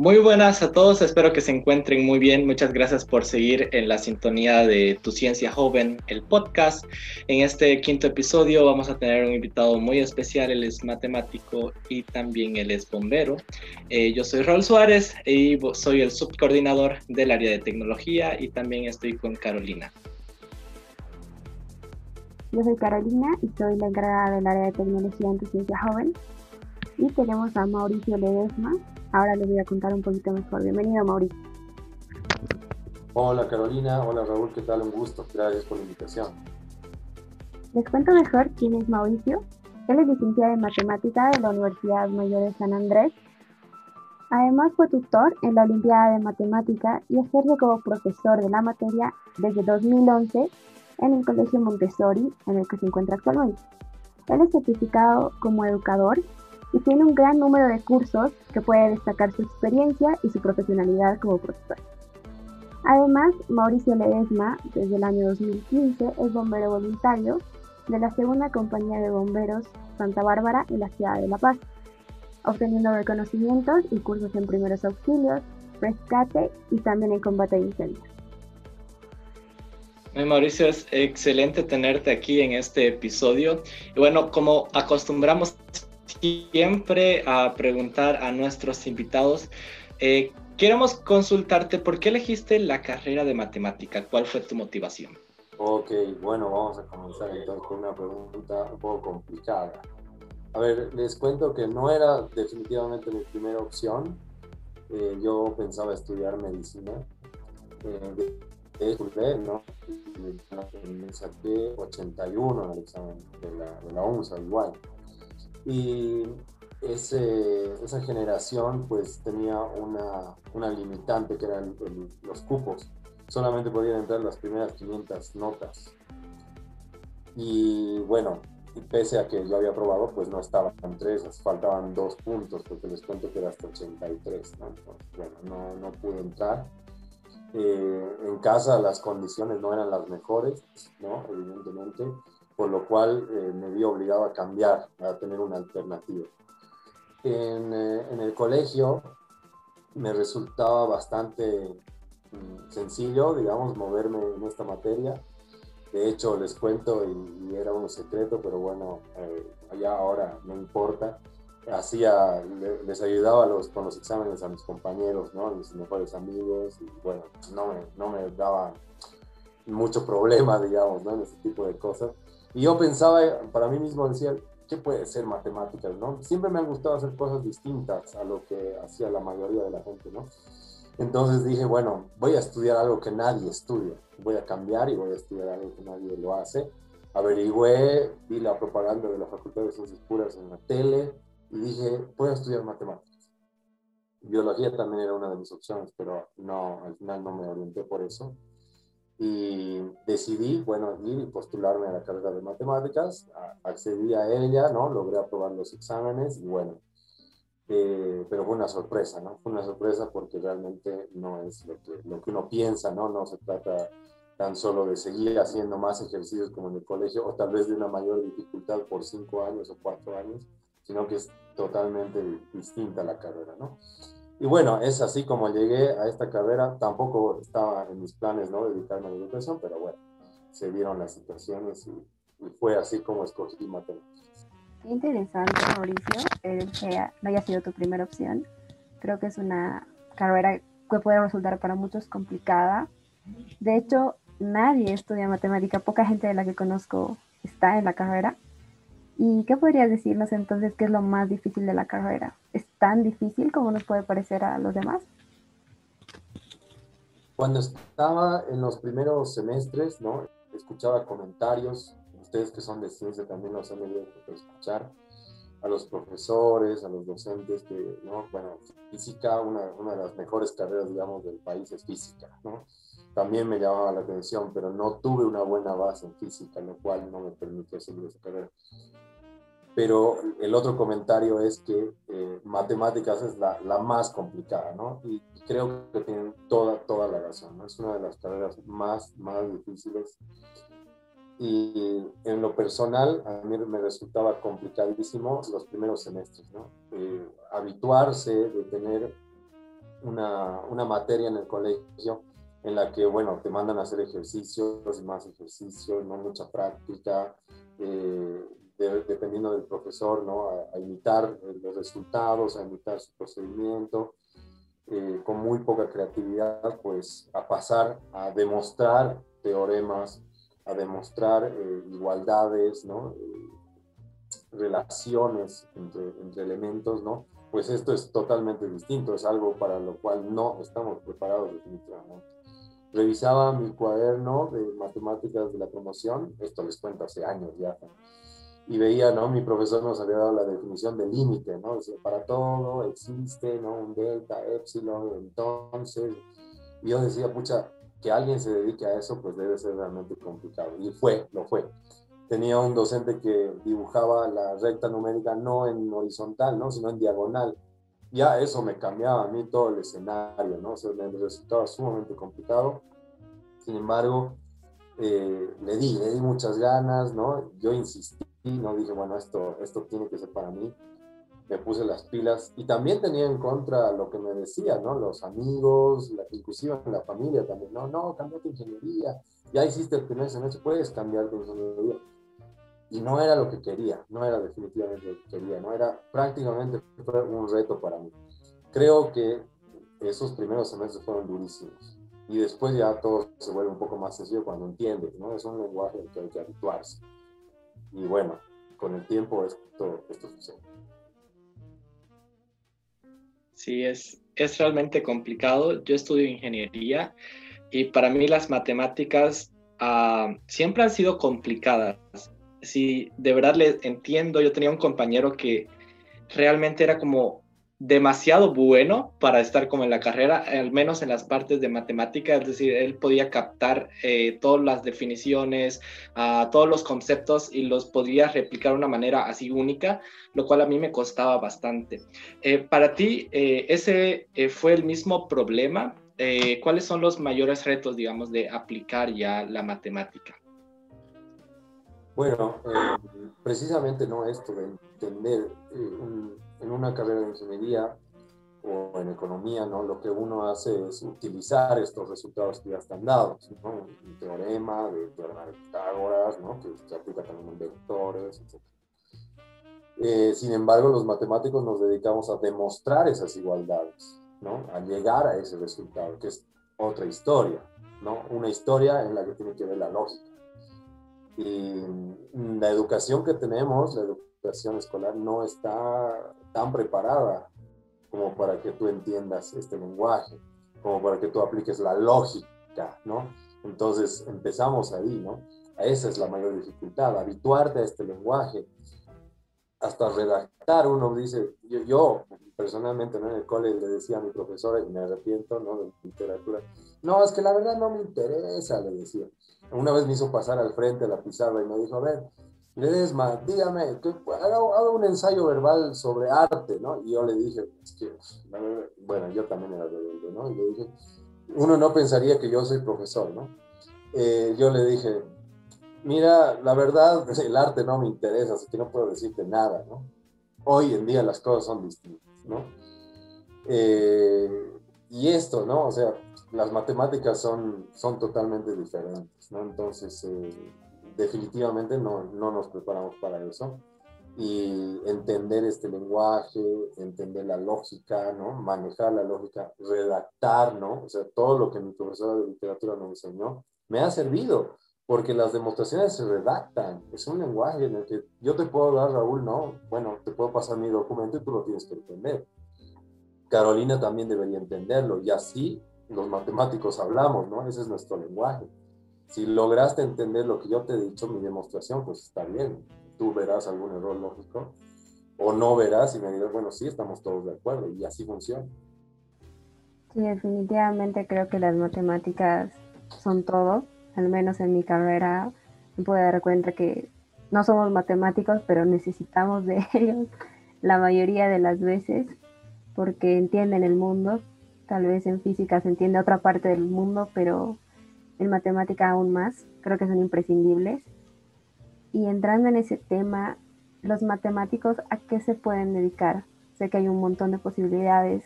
Muy buenas a todos, espero que se encuentren muy bien. Muchas gracias por seguir en la sintonía de Tu Ciencia Joven, el podcast. En este quinto episodio vamos a tener un invitado muy especial, él es matemático y también él es bombero. Eh, yo soy Raúl Suárez y soy el subcoordinador del área de tecnología y también estoy con Carolina. Yo soy Carolina y soy la encargada del área de tecnología en Tu Ciencia Joven. Y tenemos a Mauricio Ledesma, Ahora les voy a contar un poquito mejor. Bienvenido, Mauricio. Hola, Carolina. Hola, Raúl. ¿Qué tal? Un gusto. Gracias por la invitación. Les cuento mejor quién es Mauricio. Él es licenciado en Matemática de la Universidad Mayor de San Andrés. Además fue tutor en la Olimpiada de Matemática y ejerce como profesor de la materia desde 2011 en el Colegio Montessori en el que se encuentra actualmente. Él es certificado como educador y tiene un gran número de cursos que puede destacar su experiencia y su profesionalidad como profesor. Además, Mauricio Ledesma, desde el año 2015, es bombero voluntario de la segunda compañía de bomberos Santa Bárbara en la ciudad de La Paz, obteniendo reconocimientos y cursos en primeros auxilios, rescate y también en combate de incendios. Mauricio, es excelente tenerte aquí en este episodio. Y bueno, como acostumbramos siempre a preguntar a nuestros invitados. Eh, queremos consultarte, ¿por qué elegiste la carrera de matemática? ¿Cuál fue tu motivación? Ok, bueno, vamos a comenzar entonces con una pregunta un poco complicada. A ver, les cuento que no era definitivamente mi primera opción. Eh, yo pensaba estudiar medicina. Eh, de, ¿no? Me saqué 81 en el examen de la, de la UNSA, igual. Y ese, esa generación pues tenía una, una limitante que eran los cupos. Solamente podían entrar las primeras 500 notas. Y bueno, pese a que yo había probado, pues no estaban tres, faltaban dos puntos, porque les cuento que era hasta 83, ¿no? bueno, no, no pude entrar. Eh, en casa las condiciones no eran las mejores, ¿no? Evidentemente por lo cual eh, me vi obligado a cambiar, a tener una alternativa. En, eh, en el colegio me resultaba bastante mm, sencillo, digamos, moverme en esta materia. De hecho, les cuento, y, era un secreto, pero bueno, eh, ya ahora no importa. Hacía, les ayudaba los, con los exámenes a mis compañeros, ¿no? Mis mejores amigos, y bueno, no me, no me daba mucho problema, digamos, ¿no? En ese tipo de cosas. Y yo pensaba para mí mismo, decía, ¿qué puede ser matemáticas, no? Siempre me han gustado hacer cosas distintas a lo que hacía la mayoría de la gente, ¿no? Entonces dije, bueno, voy a estudiar algo que nadie estudia. Voy a cambiar y voy a estudiar algo que nadie lo hace. Averigüé, vi la propaganda de la Facultad de Ciencias Puras en la tele y dije, voy a estudiar matemáticas. Biología también era una de mis opciones, pero no, al final no me orienté por eso y decidí, bueno, ir y postularme a la carrera de matemáticas, accedí a ella, ¿no? Logré aprobar los exámenes y bueno, eh, pero fue una sorpresa, ¿no? Fue una sorpresa porque realmente no es lo que, lo que uno piensa, ¿no? No se trata tan solo de seguir haciendo más ejercicios como en el colegio o tal vez de una mayor dificultad por cinco años o cuatro años, sino que es totalmente distinta la carrera, ¿no? Y bueno, es así como llegué a esta carrera. Tampoco estaba en mis planes, ¿no? Dedicarme a la educación, pero bueno, se dieron las situaciones y, fue así como escogí matemáticas. Interesante, Mauricio, el que no haya sido tu primera opción. Creo que es una carrera que puede resultar para muchos complicada. De hecho, nadie estudia matemática, poca gente de la que conozco está en la carrera. ¿Y qué podrías decirnos entonces qué es lo más difícil de la carrera? ¿Es tan difícil como nos puede parecer a los demás? Cuando estaba en los primeros semestres, ¿no? Escuchaba comentarios, ustedes que son de ciencia también los han debido escuchar, a los profesores, a los docentes, que, ¿no? Bueno, física, una, una de las mejores carreras, digamos, del país es física, ¿no? También me llamaba la atención, pero no tuve una buena base en física, lo cual no me permitió seguir esa carrera. Pero el otro comentario es que eh, matemáticas es la, la, más complicada, ¿no? Y creo que tienen toda, toda la razón, ¿no? Es una de las carreras más, más difíciles. Y en lo personal, a mí me resultaba complicadísimo los primeros semestres, ¿no? Eh, habituarse de tener una, una, materia en el colegio en la que, bueno, te mandan a hacer ejercicios más ejercicios, no mucha práctica, eh, dependiendo del profesor, ¿no? A, imitar los resultados, a imitar su procedimiento, eh, con muy poca creatividad, pues a pasar a demostrar teoremas, a demostrar eh, igualdades, ¿no? relaciones entre, entre elementos, ¿no? Pues esto es totalmente distinto, es algo para lo cual no estamos preparados definitivamente. Revisaba mi cuaderno de matemáticas de la promoción, esto les cuento hace años ya, y veía, ¿no? Mi profesor nos había dado la definición de límite, ¿no? Para todo existe, ¿no? Un delta, epsilon, entonces, y yo decía, pucha, que alguien se dedique a eso, pues debe ser realmente complicado. Y fue, lo fue tenía un docente que dibujaba la recta numérica no en horizontal, ¿no? sino en diagonal. Ya eso me cambiaba a mí todo el escenario, ¿no? O sea, me resultaba sumamente complicado. Sin embargo, eh, le di, le di muchas ganas, ¿no? Yo insistí, ¿no? Dije, bueno, esto, esto tiene que ser para mí. Me puse las pilas y también tenía en contra lo que me decían, ¿no? Los amigos, la, inclusive la familia también, no, no, cambiate ingeniería, ya hiciste el primer semestre, puedes cambiar de ingeniería y no era lo que quería, no era definitivamente lo que quería, no era prácticamente fue un reto para mí. Creo que esos primeros semestres fueron durísimos y después ya todo se vuelve un poco más sencillo cuando entiendes, ¿no? Es un lenguaje al que hay que habituarse. Y bueno, con el tiempo esto, esto sucede. Sí, es, es realmente complicado. Yo estudio ingeniería y para mí las matemáticas uh, siempre han sido complicadas sí, de verdad le entiendo. Yo tenía un compañero que realmente era como demasiado bueno para estar como en la carrera, al menos en las partes de matemática, es decir, él podía captar eh, todas las definiciones, uh, todos los conceptos y los podía replicar de una manera así única, lo cual a mí me costaba bastante. Eh, para ti, eh, ¿ese fue el mismo problema? ¿Cuáles son los mayores retos, digamos, de aplicar ya la matemática? Bueno, eh, precisamente no esto de entender eh, en una carrera de ingeniería o en economía, ¿no? Lo que uno hace es utilizar estos resultados que ya están dados, ¿no? Un teorema de teorema de Pitágoras, ¿no? Que se aplica también en vectores, etc. Eh, sin embargo, los matemáticos nos dedicamos a demostrar esas igualdades, ¿no? A llegar a ese resultado, que es otra historia, ¿no? Una historia en la que tiene que ver la lógica. Y la educación que tenemos, la educación escolar, no está tan preparada como para que tú entiendas este lenguaje, como para que tú apliques la lógica, ¿no? Entonces empezamos ahí, ¿no? Esa es la mayor dificultad, habituarte a este lenguaje. Hasta redactar, uno dice, yo, yo personalmente ¿no? en el cole le decía a mi profesora, y me arrepiento, ¿no? De literatura, no, es que la verdad no me interesa, le decía una vez me hizo pasar al frente a la pizarra y me dijo, a ver, Ledesma, dígame, haga, un ensayo verbal sobre arte, ¿no? Y yo le dije, es que, bueno, yo también era rebelde, ¿no? Y le dije, uno no pensaría que yo soy profesor, ¿no? Eh, yo le dije, mira, la verdad, el arte no me interesa, así que no puedo decirte nada, ¿no? Hoy en día las cosas son distintas, ¿no? Eh, y esto, ¿no? O sea, las matemáticas son, son totalmente diferentes, ¿no? Entonces, eh, definitivamente no, no, nos preparamos para eso. Y entender este lenguaje, entender la lógica, ¿no? Manejar la lógica, redactar, ¿no? O sea, todo lo que mi profesora de literatura nos enseñó, me ha servido, porque las demostraciones se redactan. Es un lenguaje en el que yo te puedo dar, Raúl, ¿no? Bueno, te puedo pasar mi documento y tú lo tienes que entender. Carolina también debería entenderlo y así los matemáticos hablamos, ¿no? Ese es nuestro lenguaje. Si lograste entender lo que yo te he dicho, mi demostración, pues está bien. Tú verás algún error lógico o no verás y me dirás, bueno, sí, estamos todos de acuerdo y así funciona. Sí, definitivamente creo que las matemáticas son todo, al menos en mi carrera me puedo dar cuenta que no somos matemáticos, pero necesitamos de ellos la mayoría de las veces porque entienden el mundo, Tal vez en física se entiende otra parte del mundo, pero en matemática aún más. Creo que son imprescindibles. Y entrando en ese tema, los matemáticos, ¿a qué se pueden dedicar? Sé que hay un montón de posibilidades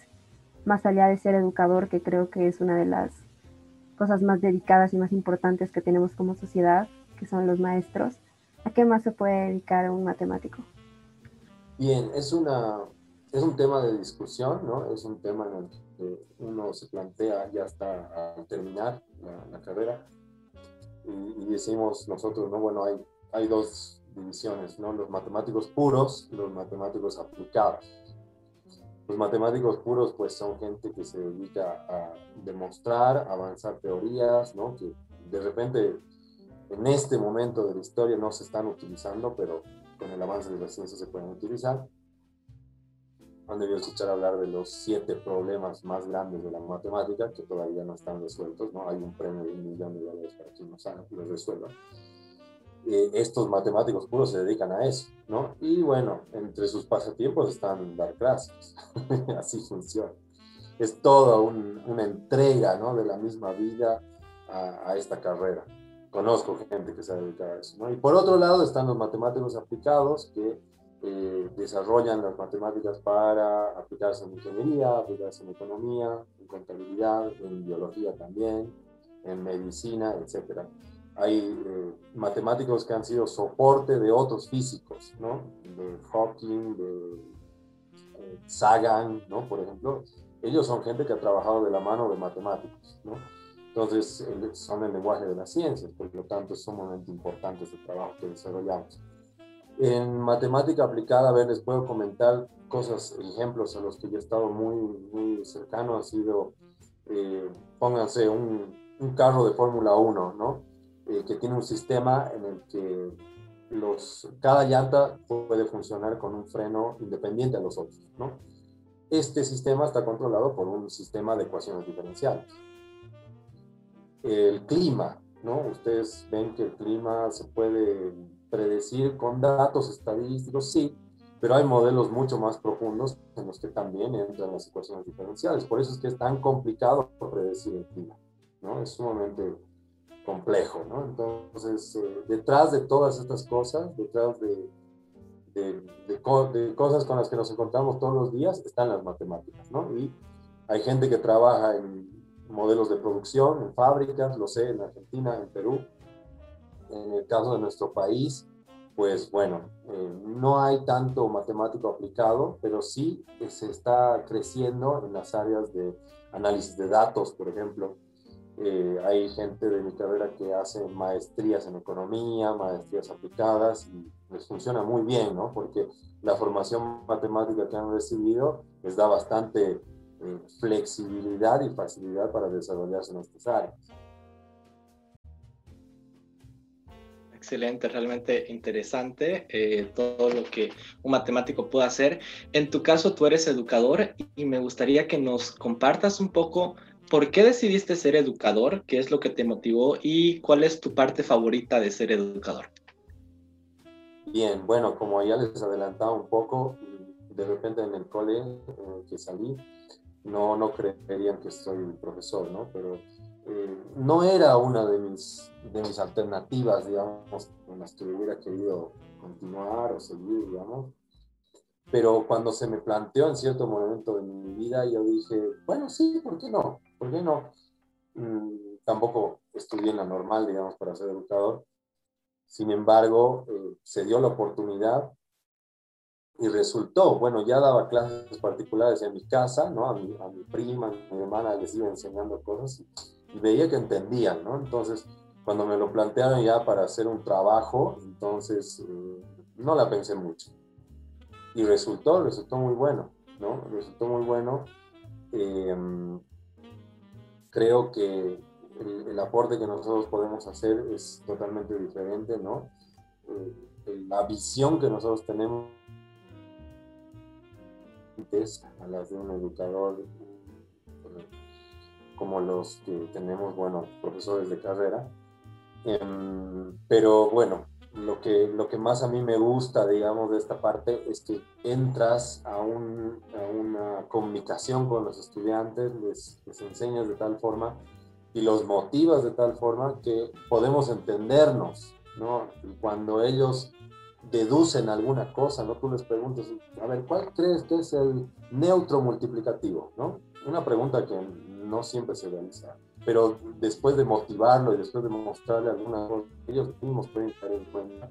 más allá de ser educador, que creo que es una de las cosas más dedicadas y más importantes que tenemos como sociedad, que son los maestros, ¿a qué más se puede dedicar un matemático? Bien, es, una, es un tema de discusión, ¿no? Es un tema en el que uno se plantea ya hasta al terminar la, carrera y, y, decimos nosotros, ¿no? Bueno, hay, hay dos divisiones, ¿no? Los matemáticos puros y los matemáticos aplicados. Los matemáticos puros, pues, son gente que se dedica a demostrar, avanzar teorías, ¿no? Que de repente en este momento de la historia no se están utilizando, pero con el avance de la ciencia se pueden utilizar. Han debido escuchar hablar de los siete problemas más grandes de la matemática que todavía no están resueltos, ¿no? Hay un premio de un millón de dólares para quien los resuelva. Eh, estos matemáticos puros se dedican a eso, ¿no? Y bueno, entre sus pasatiempos están dar clases, así funciona. Es toda una entrega, ¿no? De la misma vida a, a, esta carrera. Conozco gente que se dedica a eso, ¿no? Y por otro lado están los matemáticos aplicados que eh, desarrollan las matemáticas para aplicarse en ingeniería, aplicarse en economía, en contabilidad, en biología también, en medicina, etcétera hay eh, matemáticos que han sido soporte de otros físicos, ¿no? De Hawking, de eh, Sagan, ¿no? Por ejemplo. Ellos son gente que ha trabajado de la mano de matemáticos, ¿no? Entonces, son el lenguaje de las ciencias, por lo tanto, es sumamente importante ese trabajo que desarrollamos. En matemática aplicada, a ver, les puedo comentar cosas, ejemplos a los que yo he estado muy, muy cercano, ha sido, eh, pónganse, un, un carro de Fórmula 1, ¿no? Eh, que tiene un sistema en el que los, cada llanta puede funcionar con un freno independiente a los otros, ¿no? Este sistema está controlado por un sistema de ecuaciones diferenciales. El clima, ¿no? Ustedes ven que el clima se puede predecir con datos estadísticos, sí, pero hay modelos mucho más profundos en los que también entran las ecuaciones diferenciales. Por eso es que es tan complicado predecir el clima, ¿no? Es sumamente complejo, ¿no? Entonces, eh, detrás de todas estas cosas, detrás de, de, cosas con las que nos encontramos todos los días, están las matemáticas, ¿no? Y hay gente que trabaja en modelos de producción, en fábricas, lo sé, en Argentina, en Perú. En el caso de nuestro país, pues bueno, eh, no hay tanto matemático aplicado, pero sí se está creciendo en las áreas de análisis de datos, por ejemplo, eh, hay gente de mi carrera que hace maestrías en economía, maestrías aplicadas y les funciona muy bien, ¿no? Porque la formación matemática que han recibido les da bastante eh, flexibilidad y facilidad para desarrollarse en estas áreas. Excelente, realmente interesante eh, todo lo que un matemático puede hacer. En tu caso, tú eres educador y me gustaría que nos compartas un poco ¿Por qué decidiste ser educador? ¿Qué es lo que te motivó? ¿Y cuál es tu parte favorita de ser educador? Bien, bueno, como ya les adelantaba un poco, de repente en el cole eh, que salí, no, no creerían que soy profesor, ¿no? Pero eh, no era una de mis, de mis alternativas, digamos, con las que hubiera querido continuar o seguir, digamos. Pero cuando se me planteó en cierto momento de mi vida, yo dije, bueno, sí, ¿por qué no? ¿por qué no? Mm, tampoco estudié en la normal, digamos, para ser educador. Sin embargo, eh, se dio la oportunidad y resultó, bueno, ya daba clases particulares en mi casa, ¿no? A mi, a mi prima, a mi hermana les iba enseñando cosas y, veía que entendían, ¿no? Entonces, cuando me lo plantearon ya para hacer un trabajo, entonces eh, no la pensé mucho. Y resultó, resultó muy bueno, ¿no? Resultó muy bueno. Eh, creo que el, aporte que nosotros podemos hacer es totalmente diferente, ¿no? Eh, la visión que nosotros tenemos es a las de un educador como los que tenemos, bueno, profesores de carrera. Em, pero bueno, lo que, lo que más a mí me gusta, digamos, de esta parte es que entras a, un, a una comunicación con los estudiantes, les, les, enseñas de tal forma y los motivas de tal forma que podemos entendernos, ¿no? Cuando ellos deducen alguna cosa, ¿no? Tú les preguntas, a ver, ¿cuál crees que es el neutro multiplicativo, ¿no? una pregunta que no siempre se realiza, pero después de motivarlo y después de mostrarle algunas cosas, ellos mismos pueden tener en cuenta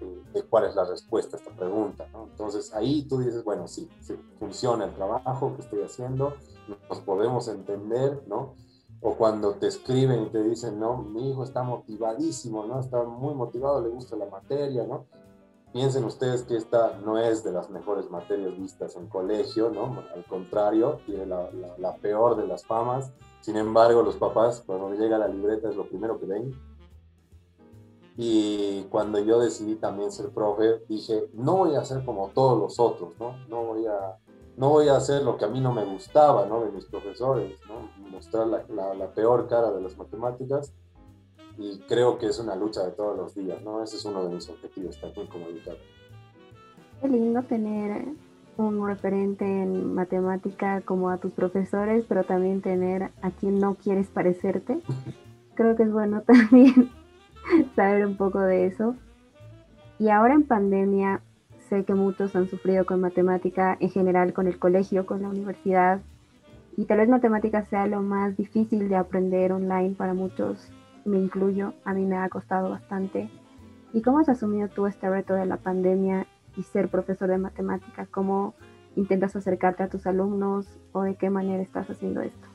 eh, de cuál es la respuesta a esta pregunta. Entonces ahí tú dices, bueno, sí, sí, funciona el trabajo que estoy haciendo, nos podemos entender, ¿no? O cuando te escriben y te dicen, no, mi hijo está motivadísimo, ¿no? Está muy motivado, le gusta la materia, ¿no? Piensen ustedes que esta no es de las mejores materias vistas en colegio, ¿no? Al contrario, tiene la, la, peor de las famas. Sin embargo, los papás, cuando llega la libreta, es lo primero que ven. Y cuando yo decidí también ser profe, dije, no voy a ser como todos los otros, ¿no? No voy a, no voy a hacer lo que a mí no me gustaba, ¿no? De mis profesores, ¿no? Mostrar la, la peor cara de las matemáticas y creo que es una lucha de todos los días, ¿no? Ese es uno de mis objetivos también como educador. Qué lindo tener un referente en matemática como a tus profesores, pero también tener a quien no quieres parecerte. Creo que es bueno también saber un poco de eso. Y ahora en pandemia, sé que muchos han sufrido con matemática, en general con el colegio, con la universidad, y tal vez matemática sea lo más difícil de aprender online para muchos me incluyo, a mí me ha costado bastante. ¿Y cómo has asumido tú este reto de la pandemia y ser profesor de matemáticas? ¿Cómo intentas acercarte a tus alumnos o de qué manera estás haciendo esto?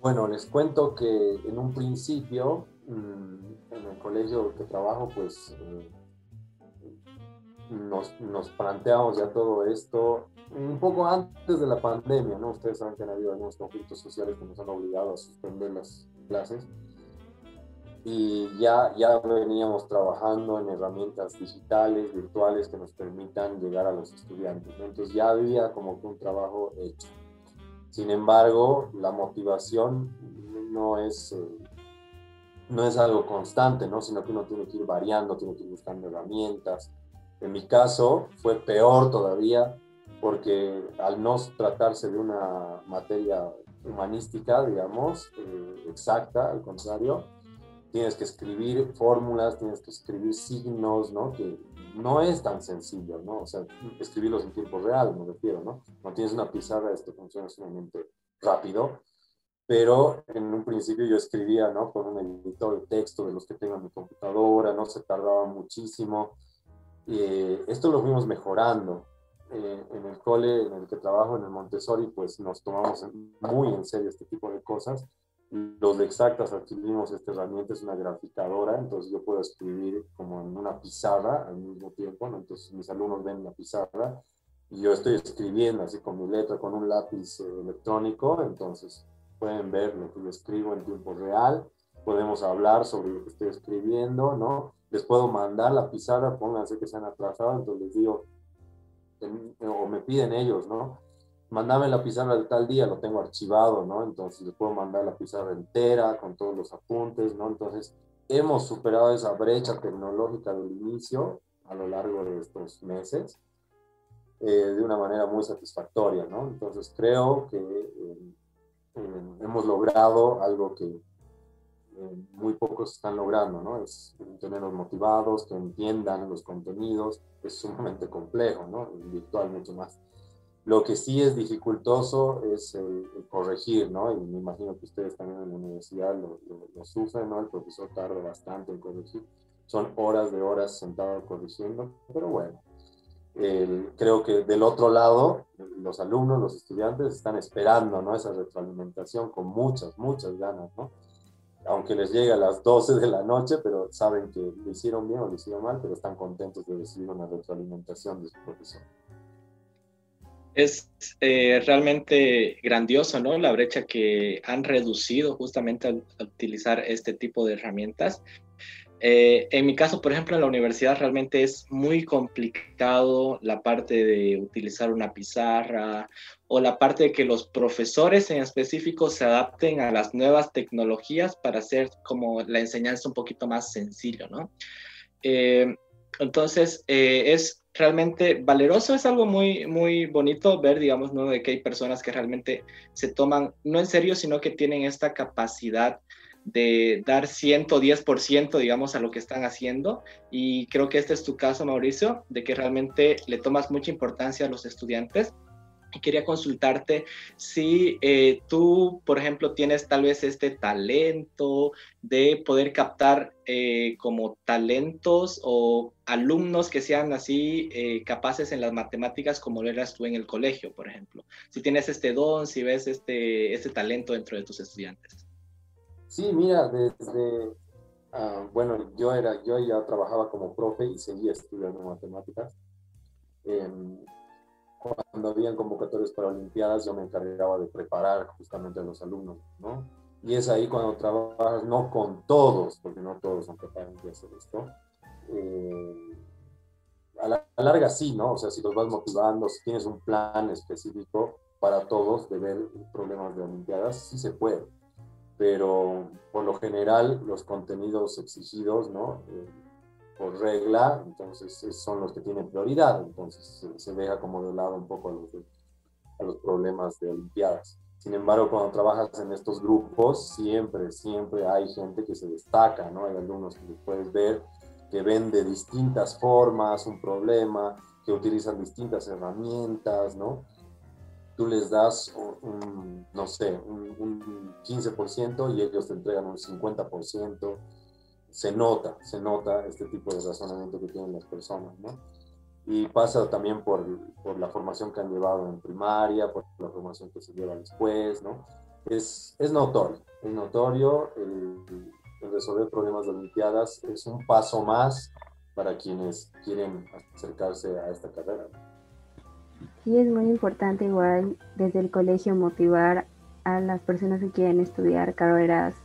Bueno, les cuento que en un principio, mm, en el colegio que trabajo, pues eh, nos, nos, planteamos ya todo esto un poco antes de la pandemia, ¿no? Ustedes saben que han habido algunos conflictos sociales que nos han obligado a suspender las clases y ya, ya veníamos trabajando en herramientas digitales, virtuales que nos permitan llegar a los estudiantes. Entonces ya había como que un trabajo hecho. Sin embargo, la motivación no es, eh, no es algo constante, ¿no? sino que uno tiene que ir variando, tiene que ir buscando herramientas. En mi caso fue peor todavía porque al no tratarse de una materia humanística, digamos, eh, exacta, al contrario, tienes que escribir fórmulas, tienes que escribir signos, ¿no? Que no es tan sencillo, ¿no? O sea, escribirlos en tiempo real, me refiero, ¿no? No tienes una pizarra, esto funciona sumamente rápido, pero en un principio yo escribía, ¿no? Con un editor de texto de los que tengo en mi computadora, ¿no? Se tardaba muchísimo. y esto lo fuimos mejorando. Eh, en el cole en el que trabajo, en el Montessori, pues nos tomamos muy en serio este tipo de cosas los de exactas adquirimos esta herramienta, es una graficadora, entonces yo puedo escribir como en una pizarra al mismo tiempo, entonces mis alumnos ven la pizarra y yo estoy escribiendo así con mi letra, con un lápiz eh, electrónico, entonces pueden ver lo que yo escribo en tiempo real, podemos hablar sobre lo que estoy escribiendo, ¿no? Les puedo mandar la pizarra, pónganse que se han atrasado, entonces les digo, o me piden ellos, ¿no? Mandame la pizarra de tal día, lo tengo archivado, ¿no? Entonces le puedo mandar la pizarra entera con todos los apuntes, ¿no? Entonces hemos superado esa brecha tecnológica del inicio a lo largo de estos meses eh, de una manera muy satisfactoria, ¿no? Entonces creo que eh, eh, hemos logrado algo que muy pocos están logrando, ¿no? Es tenerlos motivados, que entiendan los contenidos, es sumamente complejo, ¿no? Virtual mucho más. Lo que sí es dificultoso es el, corregir, ¿no? Y me imagino que ustedes también en la universidad lo, sufren, ¿no? El profesor tarda bastante en corregir. Son horas de horas sentado corrigiendo, pero bueno. creo que del otro lado, los alumnos, los estudiantes están esperando, ¿no? Esa retroalimentación con muchas, muchas ganas, ¿no? Aunque les llegue a las 12 de la noche, pero saben que lo hicieron bien o lo hicieron mal, pero están contentos de recibir una retroalimentación de su profesor es eh, realmente grandioso, ¿no? La brecha que han reducido justamente al, utilizar este tipo de herramientas. Eh, en mi caso, por ejemplo, en la universidad realmente es muy complicado la parte de utilizar una pizarra o la parte de que los profesores en específico se adapten a las nuevas tecnologías para hacer como la enseñanza un poquito más sencillo, ¿no? Eh, entonces, es realmente valeroso, es algo muy, muy bonito ver, digamos. De que hay personas que realmente se toman, no en serio, sino que tienen esta capacidad de dar 110%, digamos, a lo que están haciendo. Y creo que este es tu caso, Mauricio, de que realmente le tomas mucha importancia a los estudiantes. Quería consultarte si eh, tú, por ejemplo, tienes tal vez este talento de poder captar eh, como talentos o alumnos que sean así eh, capaces en las matemáticas como lo eras tú en el colegio, por ejemplo. Si tienes este don, si ves este, este talento dentro de tus estudiantes. Sí, mira, desde, ah, bueno, yo, era, yo ya trabajaba como profe y seguía estudiando matemáticas. Em, cuando habían convocatorias para Olimpiadas, yo me encargaba de preparar justamente a los alumnos, ¿no? Y es ahí cuando trabajas, no con todos, porque no todos son capaces de hacer esto. Eh, a la larga sí, ¿no? O sea, si los vas motivando, si tienes un plan específico para todos de ver problemas de Olimpiadas, sí se puede. Pero por lo general, los contenidos exigidos, ¿no? Eh, por regla, entonces son los que tienen prioridad, entonces se, deja como de lado un poco a los, a los problemas de Olimpiadas. Sin embargo, cuando trabajas en estos grupos, siempre, siempre hay gente que se destaca, ¿no? Hay alumnos que puedes ver que ven de distintas formas un problema, que utilizan distintas herramientas, ¿no? Tú les das, un, no sé, un, un 15% y ellos te entregan un 50% se nota, se nota este tipo de razonamiento que tienen las personas, ¿no? Y pasa también por, por, la formación que han llevado en primaria, por la formación que se lleva después, ¿no? Es, es notorio, es notorio el, resolver problemas de Olimpiadas, es un paso más para quienes quieren acercarse a esta carrera. Sí, es muy importante igual desde el colegio motivar a las personas que quieren estudiar carreras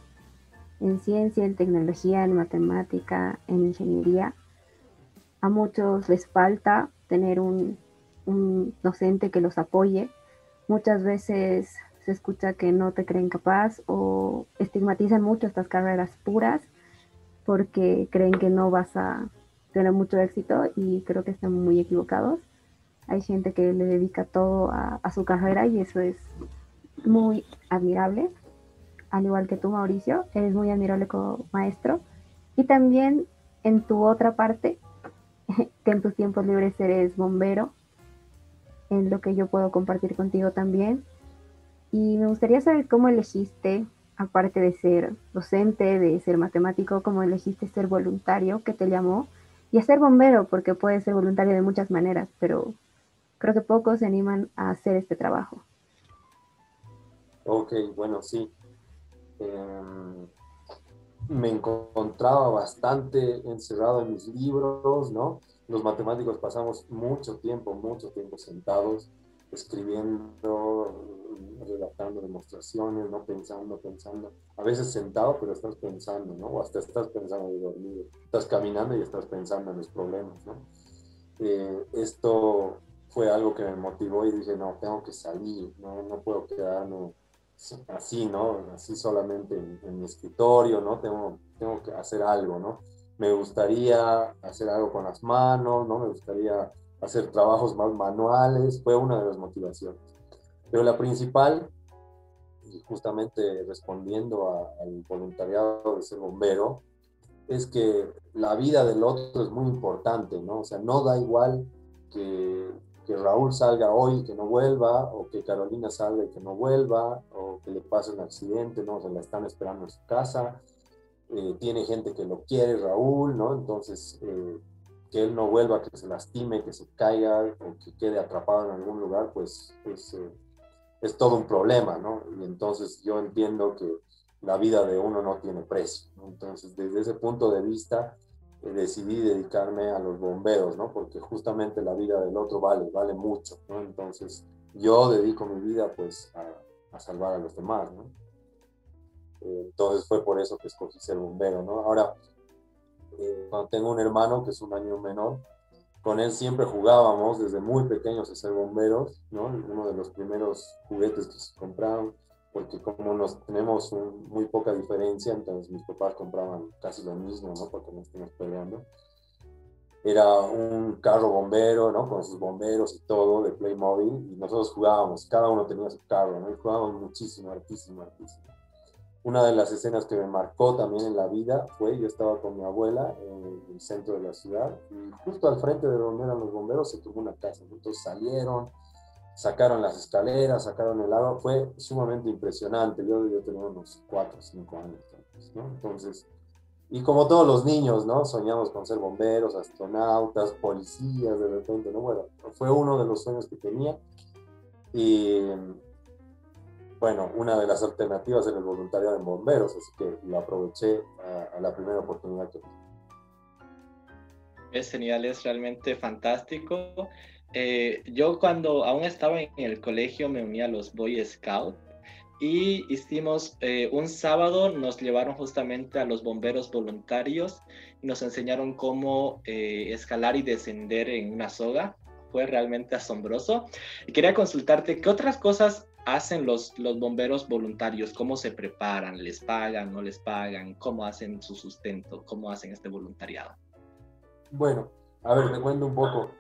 en ciencia, en tecnología, en matemática, en ingeniería. A muchos les falta tener un, docente que los apoye. Muchas veces se escucha que no te creen capaz o estigmatizan mucho estas carreras puras porque creen que no vas a tener mucho éxito y creo que están muy equivocados. Hay gente que le dedica todo a su carrera y eso es muy admirable al igual que tú, Mauricio, eres muy admirable como maestro. Y también en tu otra parte, que en tus tiempos libres eres bombero, en lo que yo puedo compartir contigo también. Y me gustaría saber cómo elegiste, aparte de ser docente, de ser matemático, cómo elegiste ser voluntario, que te llamó, y a ser bombero, porque puedes ser voluntario de muchas maneras, pero creo que pocos se animan a hacer este trabajo. Ok, bueno, sí. Em, me encontraba bastante encerrado en mis libros, ¿no? Los matemáticos pasamos mucho tiempo, mucho tiempo sentados, escribiendo, redactando demostraciones, ¿no? Pensando, pensando. A veces sentado, pero estás pensando, ¿no? O hasta estás pensando de dormir. Estás caminando y estás pensando en los problemas, ¿no? Eh, esto fue algo que me motivó y dije, no, tengo que salir, no, no puedo quedarme así, ¿no? Así solamente en, mi escritorio, ¿no? Tengo, tengo que hacer algo, ¿no? Me gustaría hacer algo con las manos, ¿no? Me gustaría hacer trabajos más manuales, fue una de las motivaciones. Pero la principal, y justamente respondiendo al voluntariado de ser bombero, es que la vida del otro es muy importante, ¿no? O sea, no da igual que que Raúl salga hoy y que no vuelva, o que Carolina salga y que no vuelva, o que le pase un accidente, ¿no? Se la están esperando en su casa. Eh, tiene gente que lo quiere, Raúl, ¿no? Entonces, eh, que él no vuelva, que se lastime, que se caiga, o que quede atrapado en algún lugar, pues, pues eh, es todo un problema, ¿no? Y entonces yo entiendo que la vida de uno no tiene precio. Entonces, desde ese punto de vista, decidí dedicarme a los bomberos, ¿no? Porque justamente la vida del otro vale, vale mucho, ¿no? Entonces, yo dedico mi vida, pues, a, a salvar a los demás, ¿no? Eh, entonces fue por eso que escogí ser bombero, ¿no? Ahora, eh, cuando tengo un hermano que es un año menor, con él siempre jugábamos desde muy pequeños a ser bomberos, ¿no? Uno de los primeros juguetes que se compraron porque como nos tenemos muy poca diferencia, entonces mis papás compraban casi lo mismo, ¿no? Porque no estemos peleando. Era un carro bombero, ¿no? Con sus bomberos y todo de Playmobil, y nosotros jugábamos, cada uno tenía su carro, ¿no? Y jugábamos muchísimo, hartísimo, hartísimo. Una de las escenas que me marcó también en la vida fue, yo estaba con mi abuela en el centro de la ciudad, y justo al frente de donde eran los bomberos se tuvo una casa, entonces salieron, sacaron las escaleras, sacaron el agua, fue sumamente impresionante. Yo, yo tenía unos 4 o 5 años, ¿no? Entonces, y como todos los niños, ¿no? Soñamos con ser bomberos, astronautas, policías, de repente, ¿no? Bueno, fue uno de los sueños que tenía. Y bueno, una de las alternativas era el voluntariado en bomberos, así que lo aproveché a, la primera oportunidad que tuve. Es genial, es realmente fantástico. Eh, yo cuando aún estaba en el colegio me uní a los Boy Scouts y hicimos eh, un sábado, nos llevaron justamente a los bomberos voluntarios y nos enseñaron cómo eh, escalar y descender en una soga. Fue realmente asombroso. Y quería consultarte, ¿qué otras cosas hacen los, los bomberos voluntarios? ¿Cómo se preparan? ¿Les pagan? ¿No les pagan? ¿Cómo hacen su sustento? ¿Cómo hacen este voluntariado? Bueno, a ver, te cuento un poco.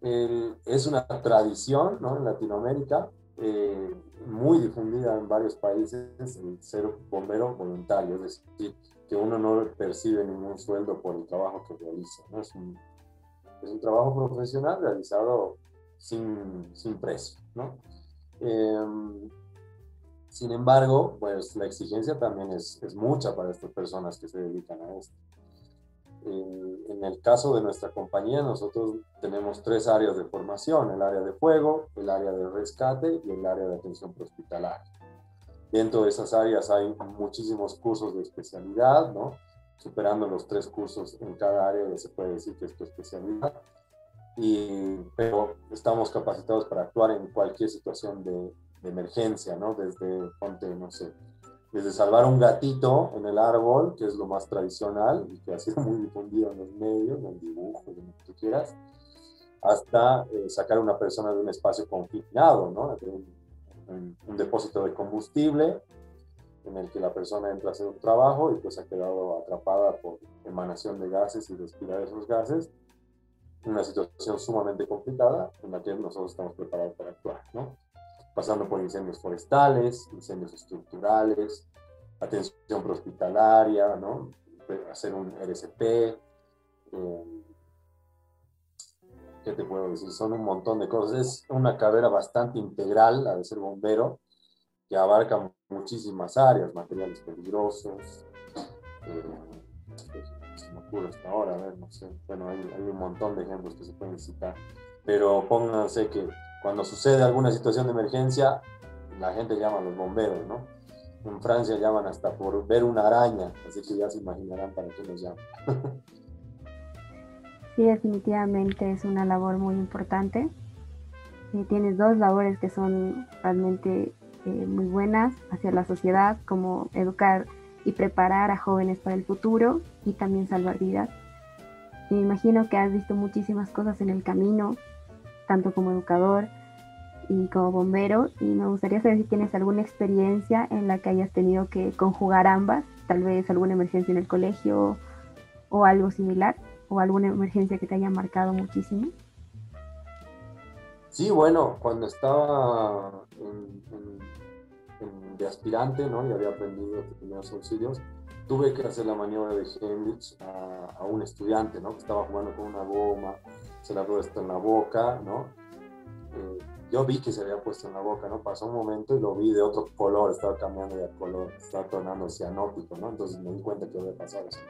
Es una tradición ¿no? en Latinoamérica eh, muy difundida en varios países el ser bombero voluntario, es decir, que uno no percibe ningún sueldo por el trabajo que realiza. ¿no? Es, un, es, un, trabajo profesional realizado sin, sin precio. ¿no? Em, sin embargo, pues la exigencia también es, es mucha para estas personas que se dedican a esto. En, el caso de nuestra compañía, nosotros tenemos tres áreas de formación, el área de fuego, el área de rescate y el área de atención prehospitalaria. Dentro de esas áreas hay muchísimos cursos de especialidad, ¿no? Superando los tres cursos en cada área, se puede decir que es tu especialidad. Y, pero estamos capacitados para actuar en cualquier situación de, de emergencia, ¿no? Desde, ponte, no sé, desde salvar un gatito en el árbol, que es lo más tradicional y que ha sido muy difundido en los medios, en el dibujo, en lo que tú quieras, hasta eh, sacar a una persona de un espacio confinado, ¿no? Un, un, depósito de combustible en el que la persona entra a hacer un trabajo y pues ha quedado atrapada por emanación de gases y respirar esos gases. Una situación sumamente complicada en la que nosotros estamos preparados para actuar, ¿no? Pasando por incendios forestales, incendios estructurales, atención prehospitalaria, ¿no? hacer un RCP. Eh, ¿Qué te puedo decir? Son un montón de cosas. Es una carrera bastante integral, la de ser bombero, que abarca muchísimas áreas, materiales peligrosos. Eh, se me ocurre hasta ahora, a ver, no sé. Bueno, hay, hay un montón de ejemplos que se pueden citar. Pero pónganse que cuando sucede alguna situación de emergencia, la gente llama a los bomberos, ¿no? En Francia llaman hasta por ver una araña, así que ya se imaginarán para qué nos llaman. Sí, definitivamente es una labor muy importante. Eh, tienes dos labores que son realmente eh, muy buenas hacia la sociedad, como educar y preparar a jóvenes para el futuro y también salvar vidas. Me imagino que has visto muchísimas cosas en el camino, tanto como educador y como bombero. Y me gustaría saber si tienes alguna experiencia en la que hayas tenido que conjugar ambas, tal vez alguna emergencia en el colegio o algo similar, o alguna emergencia que te haya marcado muchísimo. Sí, bueno, cuando estaba de aspirante, ¿no? Y había aprendido los primeros auxilios, tuve que hacer la maniobra de Hendrix a, a, un estudiante, ¿no? Que estaba jugando con una goma, se la puesto en la boca, ¿no? Eh, yo vi que se había puesto en la boca, ¿no? Pasó un momento y lo vi de otro color, estaba cambiando de color, estaba tornando cianótico, ¿no? Entonces me di cuenta que había pasado eso.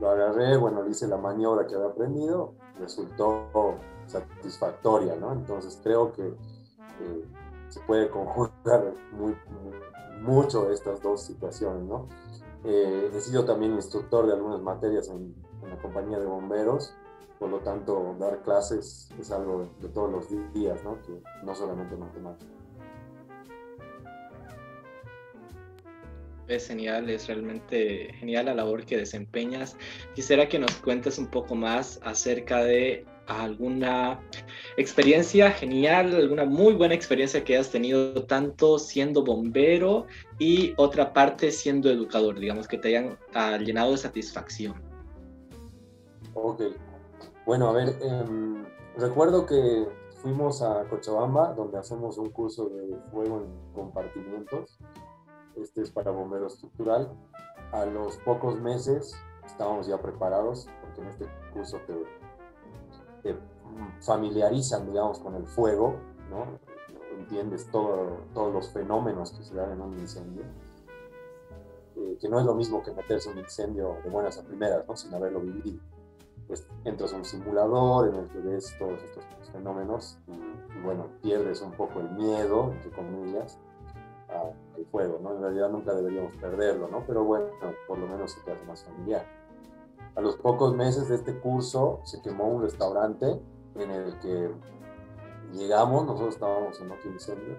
Lo agarré, bueno, le hice la maniobra que había aprendido, resultó satisfactoria, ¿no? Entonces creo que eh, se puede conjuntar muy, mucho estas dos situaciones, ¿no? Eh, he sido también instructor de algunas materias en, la compañía de bomberos por lo tanto, dar clases es algo de todos los días, ¿no? No solamente matemáticas. Es genial, es realmente genial la labor que desempeñas. Quisiera que nos cuentes un poco más acerca de alguna experiencia genial, alguna muy buena experiencia que has tenido tanto siendo bombero y otra parte siendo educador, digamos, que te hayan ah, llenado de satisfacción. Ok, bueno, a ver, em, recuerdo que fuimos a Cochabamba, donde hacemos un curso de fuego en compartimientos. Este es para bombero estructural. A los pocos meses estábamos ya preparados, porque en este curso te, familiarizan, digamos, con el fuego, ¿no? entiendes todo, todos los fenómenos que se dan en un incendio, eh, que no es lo mismo que meterse en un incendio de buenas a primeras, ¿no? sin haberlo vivido. Pues entras a un simulador en el que ves todos estos fenómenos y, bueno, pierdes un poco el miedo, entre comillas, al fuego, ¿no? En realidad nunca deberíamos perderlo, ¿no? Pero bueno, por lo menos se te hace más familiar. A los pocos meses de este curso se quemó un restaurante en el que llegamos, nosotros estábamos en otro incendio,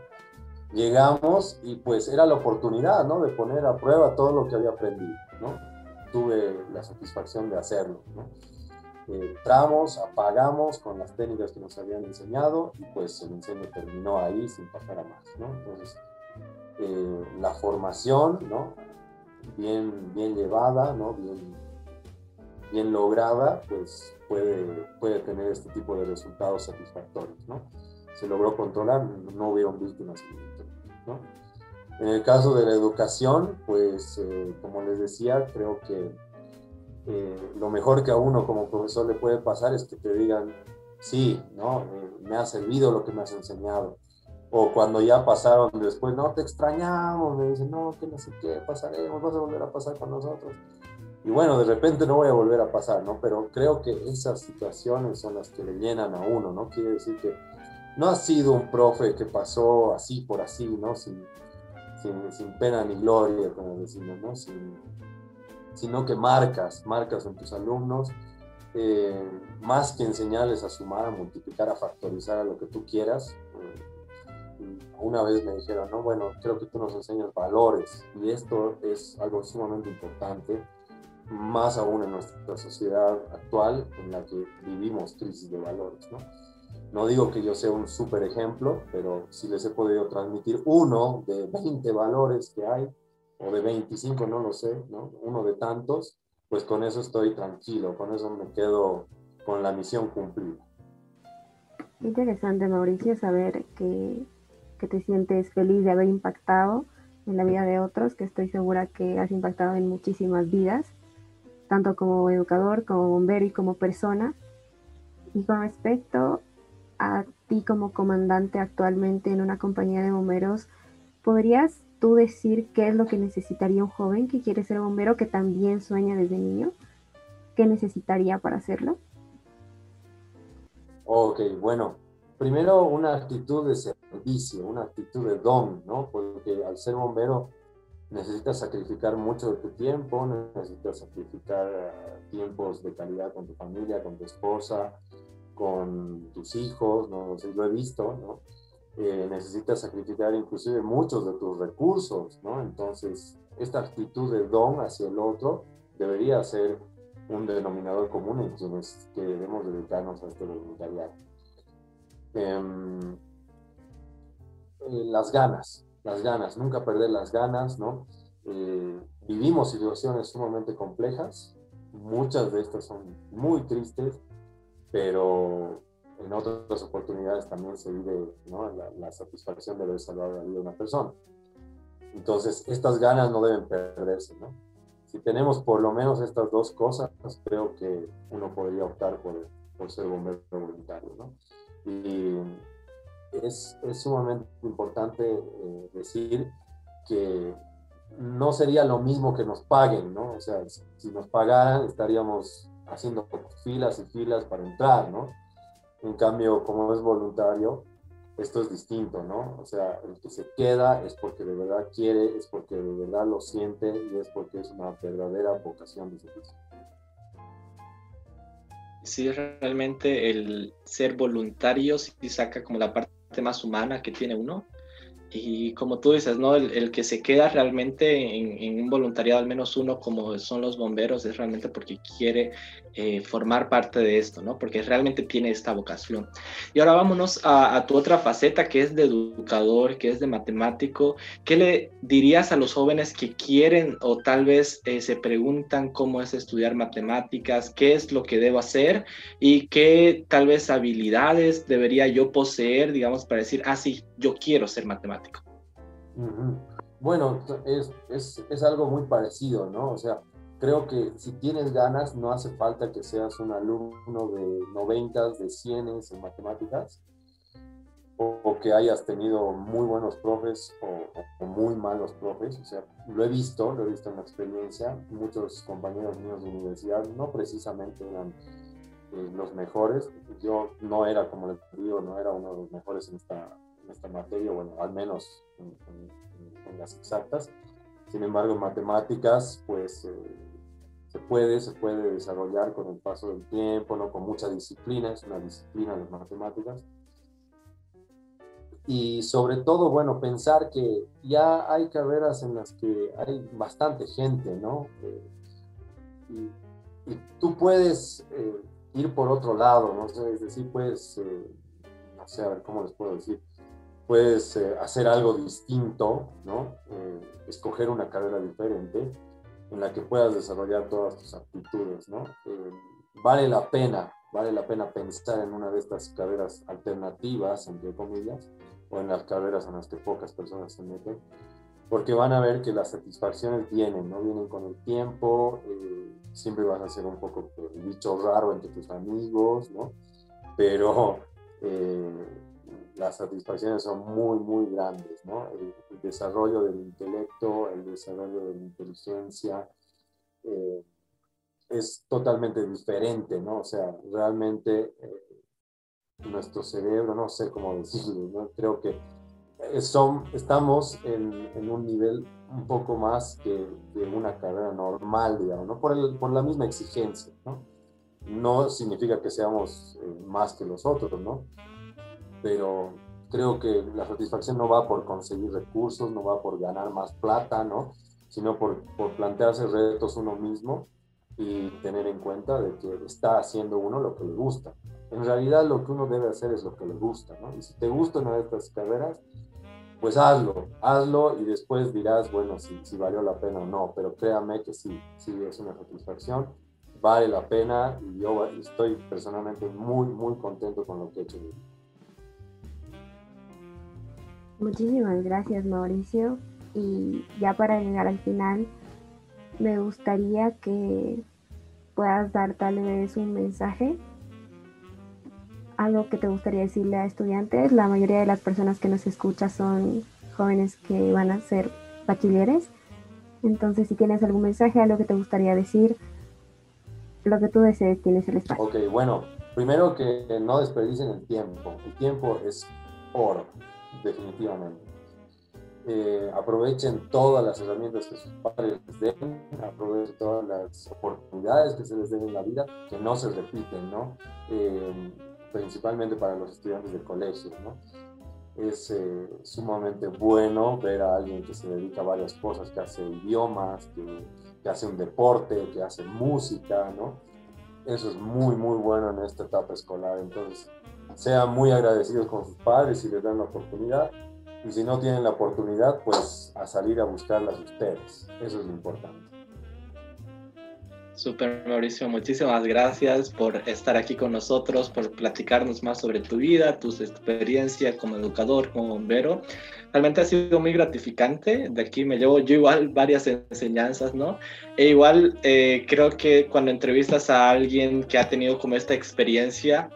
llegamos y pues era la oportunidad, ¿no? De poner a prueba todo lo que había aprendido, ¿no? Tuve la satisfacción de hacerlo, ¿no? entramos, apagamos con las técnicas que nos habían enseñado y pues el incendio terminó ahí sin pasar a más. Entonces, eh, la formación, ¿no? Bien, bien llevada, ¿no? Bien, bien lograda, pues puede, puede tener este tipo de resultados satisfactorios, ¿no? Se logró controlar, no hubieron víctimas ¿no? En el caso de la educación, pues eh, como les decía, creo que eh, lo mejor que a uno como profesor le puede pasar es que te digan, sí, ¿no? me ha servido lo que me has enseñado. O cuando ya pasaron después, no, te extrañamos, me dicen, no, que no sé qué, pasaremos, vas a volver a pasar con nosotros. Y bueno, de repente no voy a volver a pasar, ¿no? Pero creo que esas situaciones son las que le llenan a uno, ¿no? Quiere decir que no ha sido un profe que pasó así por así, ¿no? Sin, sin, sin pena ni gloria, como decimos, ¿no? Sin, sino que marcas, marcas en tus alumnos, eh, más que enseñarles a sumar, a multiplicar, a factorizar a lo que tú quieras. Eh, una vez me dijeron, no, bueno, creo que tú nos enseñas valores y esto es algo sumamente importante, más aún en nuestra sociedad actual en la que vivimos crisis de valores, ¿no? No digo que yo sea un súper ejemplo, pero si les he podido transmitir uno de 20 valores que hay, o de 25, no lo sé, ¿no? Uno de tantos, pues con eso estoy tranquilo, con eso me quedo con la misión cumplida. Interesante, Mauricio, saber que, que te sientes feliz de haber impactado en la vida de otros, que estoy segura que has impactado en muchísimas vidas, tanto como educador, como bombero y como persona. Y con respecto a ti como comandante actualmente en una compañía de bomberos, ¿podrías tú decir qué es lo que necesitaría un joven que quiere ser bombero, que también sueña desde niño? ¿Qué necesitaría para hacerlo? Ok, bueno, primero una actitud de servicio, una actitud de don, ¿no? Porque al ser bombero necesitas sacrificar mucho de tu tiempo, necesitas sacrificar eh, tiempos de calidad con tu familia, con tu esposa, con tus hijos, ¿no? lo he visto, ¿no? Eh, necesitas sacrificar inclusive muchos de tus recursos, ¿no? Entonces, esta actitud de don hacia el otro debería ser un denominador común en quienes que debemos dedicarnos a este voluntariado. Em, eh, las ganas, las ganas, nunca perder las ganas, ¿no? Eh, vivimos situaciones sumamente complejas, muchas de estas son muy tristes, pero en otras oportunidades también se vive la, satisfacción de haber salvado la vida de una persona. Entonces, estas ganas no deben perderse, ¿no? Si tenemos por lo menos estas dos cosas, creo que uno podría optar por, por ser bombero voluntario, ¿no? Y es, es sumamente importante eh, decir que no sería lo mismo que nos paguen, ¿no? O sea, si nos pagaran estaríamos haciendo filas y filas para entrar, ¿no? En cambio, como es voluntario, esto es distinto, ¿no? O sea, el que se queda es porque de verdad quiere, es porque de verdad lo siente y es porque es una verdadera vocación de servicio. Sí, realmente el ser voluntario sí saca como la parte más humana que tiene uno y como tú dices, ¿no? El, que se queda realmente en, un voluntariado, al menos uno como son los bomberos, es realmente porque quiere eh, formar parte de esto, ¿no? Porque realmente tiene esta vocación. Y ahora vámonos a, tu otra faceta, que es de educador, que es de matemático. ¿Qué le dirías a los jóvenes que quieren o tal vez eh, se preguntan cómo es estudiar matemáticas, qué es lo que debo hacer y qué tal vez habilidades debería yo poseer, digamos, para decir, ah, sí, yo quiero ser matemático. Bueno, es, es, es, algo muy parecido, ¿no? O sea, creo que si tienes ganas, no hace falta que seas un alumno de 90, de 100 en matemáticas. o, que hayas tenido muy buenos profes o, muy malos profes. O sea, lo he visto, lo he visto en la experiencia. Muchos compañeros míos de universidad no precisamente eran eh, los mejores. Yo no era, como les digo, no era uno de los mejores en esta, en esta materia, bueno, al menos en, las exactas. Sin embargo, en matemáticas, pues eh, se puede, se puede desarrollar con el paso del tiempo, ¿no? con mucha disciplina, es una disciplina las matemáticas y sobre todo, bueno, pensar que ya hay carreras en las que hay bastante gente, ¿no? Eh, y, tú puedes eh, ir por otro lado, ¿no? es decir, puedes, eh, no sé, a ver cómo les puedo decir, puedes hacer algo distinto, ¿no? escoger una carrera diferente en la que puedas desarrollar todas tus aptitudes, ¿no? vale la pena, vale la pena pensar en una de estas carreras alternativas, entre comillas, o en las carreras en las que pocas personas se meten, porque van a ver que las satisfacciones vienen, ¿no? Vienen con el tiempo, eh, siempre vas a ser un poco el bicho raro entre tus amigos, ¿no? Pero eh, las satisfacciones son muy, muy grandes, ¿no? El, desarrollo del intelecto, el desarrollo de la inteligencia, eh, es totalmente diferente, ¿no? O sea, realmente nuestro cerebro, no sé cómo decirlo, ¿no? creo que son, estamos en, en, un nivel un poco más que de una carrera normal, digamos, ¿no? por, el, por la misma exigencia, ¿no? No significa que seamos eh, más que los otros, ¿no? Pero creo que la satisfacción no va por conseguir recursos, no va por ganar más plata, ¿no? Sino por, por plantearse retos uno mismo y tener en cuenta de que está haciendo uno lo que le gusta en realidad lo que uno debe hacer es lo que le gusta, ¿no? Y si te gusta una de estas carreras, pues hazlo, hazlo y después dirás, bueno, si, si valió la pena o no, pero créame que sí, sí es una satisfacción, vale la pena y yo estoy personalmente muy, muy contento con lo que he hecho. Muchísimas gracias, Mauricio. Y ya para llegar al final, me gustaría que puedas dar tal vez un mensaje algo que te gustaría decirle a estudiantes. La mayoría de las personas que nos escuchan son jóvenes que van a ser bachilleres. Entonces, si tienes algún mensaje, algo que te gustaría decir, lo que tú desees, tienes el espacio. Ok, bueno, primero que no desperdicien el tiempo. El tiempo es oro, definitivamente. Eh, aprovechen todas las herramientas que sus padres les den, aprovechen todas las oportunidades que se les den en la vida, que no se repiten, ¿no? Eh, principalmente para los estudiantes de colegio, ¿no? Es eh, sumamente bueno ver a alguien que se dedica a varias cosas, que hace idiomas, que, que, hace un deporte, que hace música, ¿no? Eso es muy, muy bueno en esta etapa escolar. Entonces, sean muy agradecidos con sus padres si les dan la oportunidad. Y si no tienen la oportunidad, pues a salir a buscarlas ustedes. Eso es lo importante. Super Mauricio, muchísimas gracias por estar aquí con nosotros, por platicarnos más sobre tu vida, tus experiencias como educador, como bombero. Realmente ha sido muy gratificante. De aquí me llevo yo igual varias enseñanzas, ¿no? E igual eh, creo que cuando entrevistas a alguien que ha tenido como esta experiencia,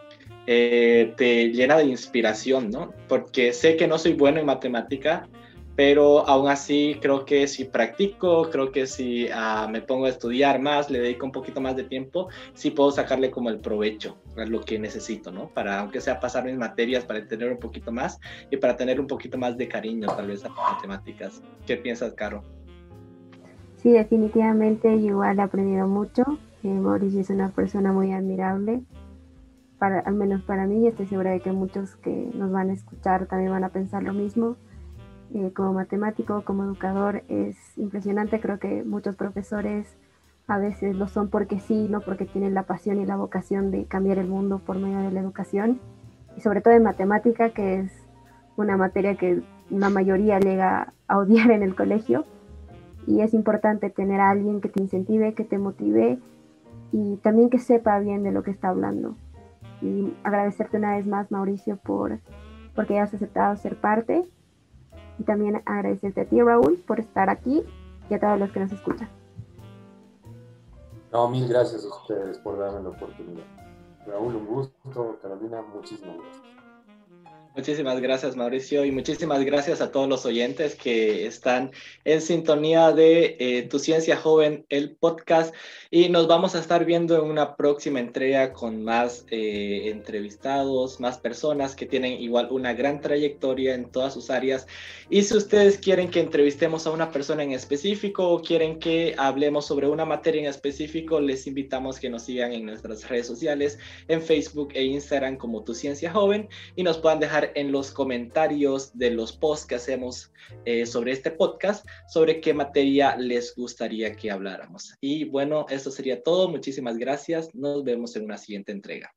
eh, te llena de inspiración, ¿no? Porque sé que no soy bueno en matemática, pero aún así creo que si practico, creo que si uh, me pongo a estudiar más, le dedico un poquito más de tiempo, sí puedo sacarle como el provecho a lo que necesito, ¿no? Para, aunque sea pasar mis materias, para tener un poquito más y para tener un poquito más de cariño tal vez a las matemáticas. ¿Qué piensas, Caro? Sí, definitivamente igual he aprendido mucho. Eh, Mauricio es una persona muy admirable, para, al menos para mí, y estoy segura de que muchos que nos van a escuchar también van a pensar lo mismo eh, como matemático, como educador, es impresionante. Creo que muchos profesores a veces lo son porque sí, no porque tienen la pasión y la vocación de cambiar el mundo por medio de la educación. Y sobre todo en matemática, que es una materia que la mayoría llega a odiar en el colegio. Y es importante tener a alguien que te incentive, que te motive y también que sepa bien de lo que está hablando. Y agradecerte una vez más, Mauricio, por porque hayas aceptado ser parte y también agradecerte a ti, Raúl, por estar aquí y a todos los que nos escuchan. No, mil gracias a ustedes por darme la oportunidad. Raúl, un gusto. Carolina, muchísimas gracias. Muchísimas gracias, Mauricio, y muchísimas gracias a todos los oyentes que están en sintonía de eh, Tu Ciencia Joven, el podcast. Y nos vamos a estar viendo en una próxima entrega con más eh, entrevistados, más personas que tienen igual una gran trayectoria en todas sus áreas. Y si ustedes quieren que entrevistemos a una persona en específico o quieren que hablemos sobre una materia en específico, les invitamos que nos sigan en nuestras redes sociales, en Facebook e Instagram como Tu Ciencia Joven, y nos puedan en los comentarios de los posts que hacemos eh, sobre este podcast, sobre qué materia les gustaría que habláramos. Y bueno, eso sería todo. Muchísimas gracias. Nos vemos en una siguiente entrega.